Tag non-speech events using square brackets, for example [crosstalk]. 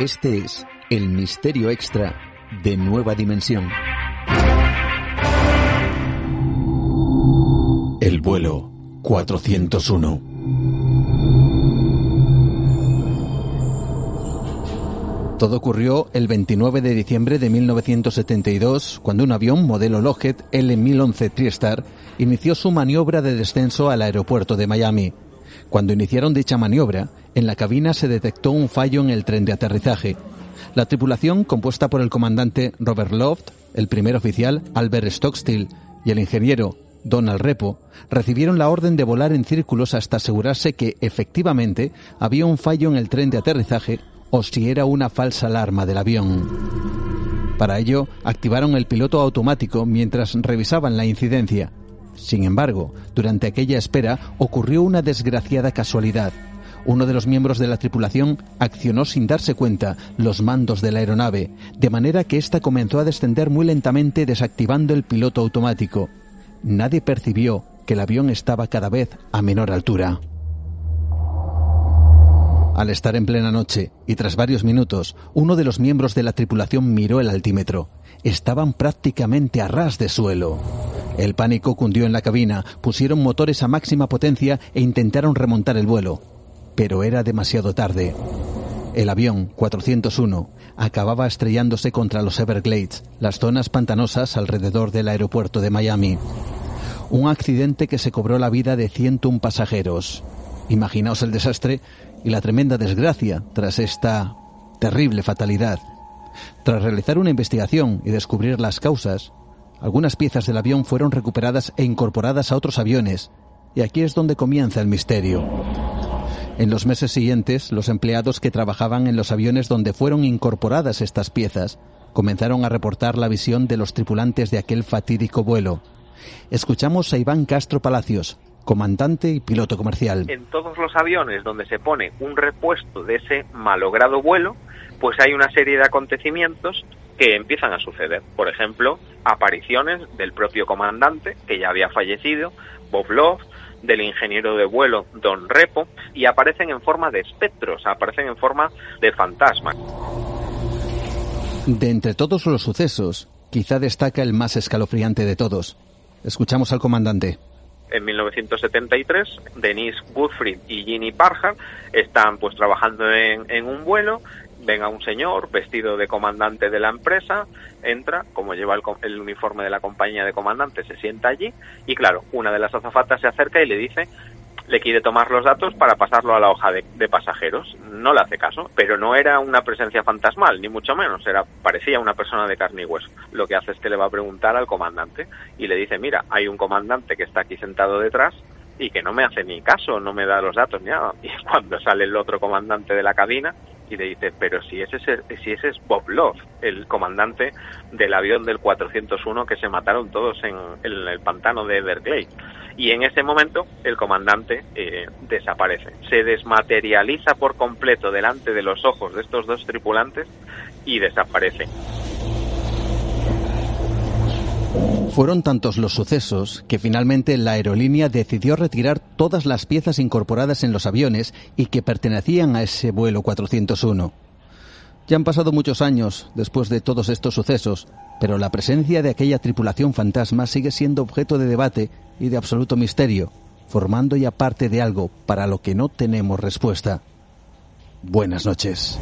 Este es el misterio extra de Nueva Dimensión. El vuelo 401. Todo ocurrió el 29 de diciembre de 1972, cuando un avión modelo Lockheed L-1011 TriStar inició su maniobra de descenso al aeropuerto de Miami. Cuando iniciaron dicha maniobra, en la cabina se detectó un fallo en el tren de aterrizaje. La tripulación, compuesta por el comandante Robert Loft, el primer oficial Albert Stockstill y el ingeniero Donald Repo, recibieron la orden de volar en círculos hasta asegurarse que efectivamente había un fallo en el tren de aterrizaje o si era una falsa alarma del avión. Para ello, activaron el piloto automático mientras revisaban la incidencia. Sin embargo, durante aquella espera ocurrió una desgraciada casualidad. Uno de los miembros de la tripulación accionó sin darse cuenta los mandos de la aeronave, de manera que ésta comenzó a descender muy lentamente desactivando el piloto automático. Nadie percibió que el avión estaba cada vez a menor altura. Al estar en plena noche y tras varios minutos, uno de los miembros de la tripulación miró el altímetro. Estaban prácticamente a ras de suelo. El pánico cundió en la cabina, pusieron motores a máxima potencia e intentaron remontar el vuelo. Pero era demasiado tarde. El avión 401 acababa estrellándose contra los Everglades, las zonas pantanosas alrededor del aeropuerto de Miami. Un accidente que se cobró la vida de 101 pasajeros. Imaginaos el desastre y la tremenda desgracia tras esta terrible fatalidad. Tras realizar una investigación y descubrir las causas, algunas piezas del avión fueron recuperadas e incorporadas a otros aviones, y aquí es donde comienza el misterio. En los meses siguientes, los empleados que trabajaban en los aviones donde fueron incorporadas estas piezas comenzaron a reportar la visión de los tripulantes de aquel fatídico vuelo. Escuchamos a Iván Castro Palacios, comandante y piloto comercial. En todos los aviones donde se pone un repuesto de ese malogrado vuelo, pues hay una serie de acontecimientos que empiezan a suceder. Por ejemplo, apariciones del propio comandante, que ya había fallecido, Bob Love, del ingeniero de vuelo Don Repo, y aparecen en forma de espectros, aparecen en forma de fantasmas. De entre todos los sucesos, quizá destaca el más escalofriante de todos. Escuchamos al comandante en 1973, Denise Woodfried y Ginny Parham están pues trabajando en, en un vuelo. Ven a un señor vestido de comandante de la empresa, entra, como lleva el, el, uniforme de la compañía de comandante, se sienta allí y claro, una de las azafatas se acerca y le dice le quiere tomar los datos para pasarlo a la hoja de, pasajeros. No le hace caso, pero no era una presencia fantasmal, ni mucho menos, era parecía una persona de carne y hueso. Lo que hace es que le va a preguntar al comandante y le dice, mira, hay un comandante que está aquí sentado detrás y que no me hace ni caso, no me da los datos ni nada. [laughs] Y cuando sale el otro comandante de la cabina, y le dice, pero si ese, es, si ese es Bob Love, el comandante del avión del 401 que se mataron todos en, el pantano de Everglades. Y en ese momento el comandante eh, desaparece, se desmaterializa por completo delante de los ojos de estos dos tripulantes y desaparece. Fueron tantos los sucesos que finalmente la aerolínea decidió retirar todas las piezas incorporadas en los aviones y que pertenecían a ese vuelo 401. Ya han pasado muchos años después de todos estos sucesos, pero la presencia de aquella tripulación fantasma sigue siendo objeto de debate y de absoluto misterio, formando ya parte de algo para lo que no tenemos respuesta. Buenas noches.